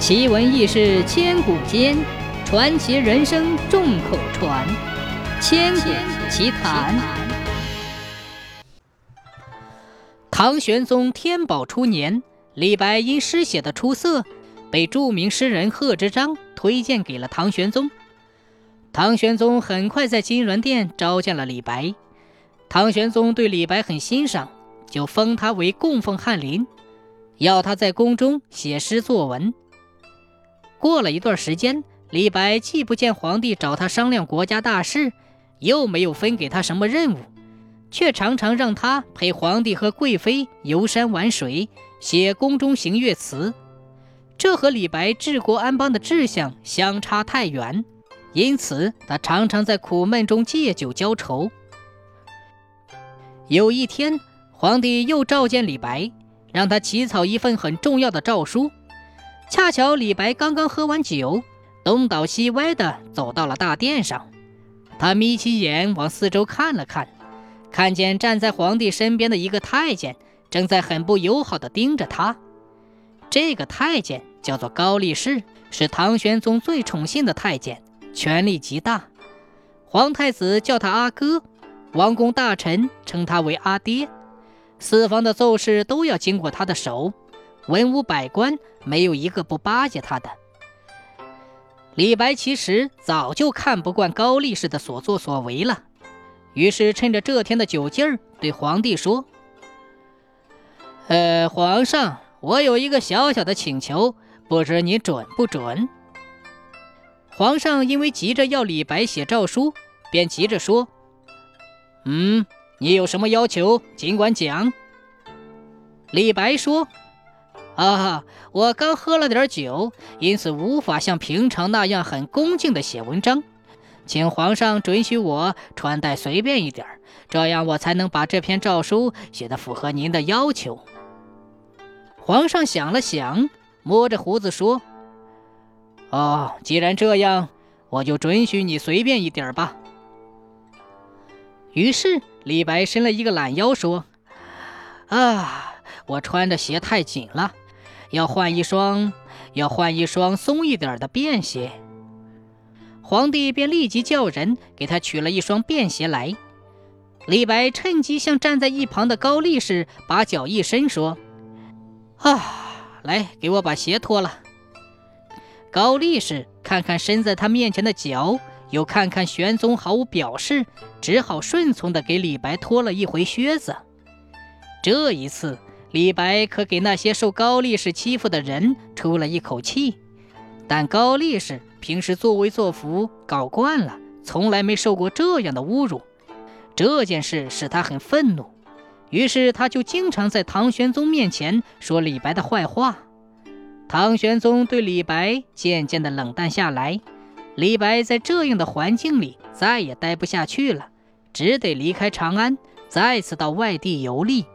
奇闻异事千古间，传奇人生众口传。千古奇谈。唐玄宗天宝初年，李白因诗写的出色，被著名诗人贺知章推荐给了唐玄宗。唐玄宗很快在金銮殿召见了李白。唐玄宗对李白很欣赏，就封他为供奉翰林，要他在宫中写诗作文。过了一段时间，李白既不见皇帝找他商量国家大事，又没有分给他什么任务，却常常让他陪皇帝和贵妃游山玩水，写宫中行乐词。这和李白治国安邦的志向相差太远，因此他常常在苦闷中借酒浇愁。有一天，皇帝又召见李白，让他起草一份很重要的诏书。恰巧李白刚刚喝完酒，东倒西歪地走到了大殿上。他眯起眼往四周看了看，看见站在皇帝身边的一个太监正在很不友好的盯着他。这个太监叫做高力士，是唐玄宗最宠信的太监，权力极大。皇太子叫他阿哥，王公大臣称他为阿爹，四方的奏事都要经过他的手。文武百官没有一个不巴结他的。李白其实早就看不惯高力士的所作所为了，于是趁着这天的酒劲儿，对皇帝说：“呃，皇上，我有一个小小的请求，不知你准不准？”皇上因为急着要李白写诏书，便急着说：“嗯，你有什么要求，尽管讲。”李白说。啊，我刚喝了点酒，因此无法像平常那样很恭敬地写文章，请皇上准许我穿戴随便一点，这样我才能把这篇诏书写得符合您的要求。皇上想了想，摸着胡子说：“哦，既然这样，我就准许你随便一点吧。”于是李白伸了一个懒腰，说：“啊，我穿的鞋太紧了。”要换一双，要换一双松一点的便鞋。皇帝便立即叫人给他取了一双便鞋来。李白趁机向站在一旁的高力士把脚一伸，说：“啊，来，给我把鞋脱了。”高力士看看伸在他面前的脚，又看看玄宗毫无表示，只好顺从地给李白脱了一回靴子。这一次。李白可给那些受高力士欺负的人出了一口气，但高力士平时作威作福，搞惯了，从来没受过这样的侮辱。这件事使他很愤怒，于是他就经常在唐玄宗面前说李白的坏话。唐玄宗对李白渐渐的冷淡下来，李白在这样的环境里再也待不下去了，只得离开长安，再次到外地游历。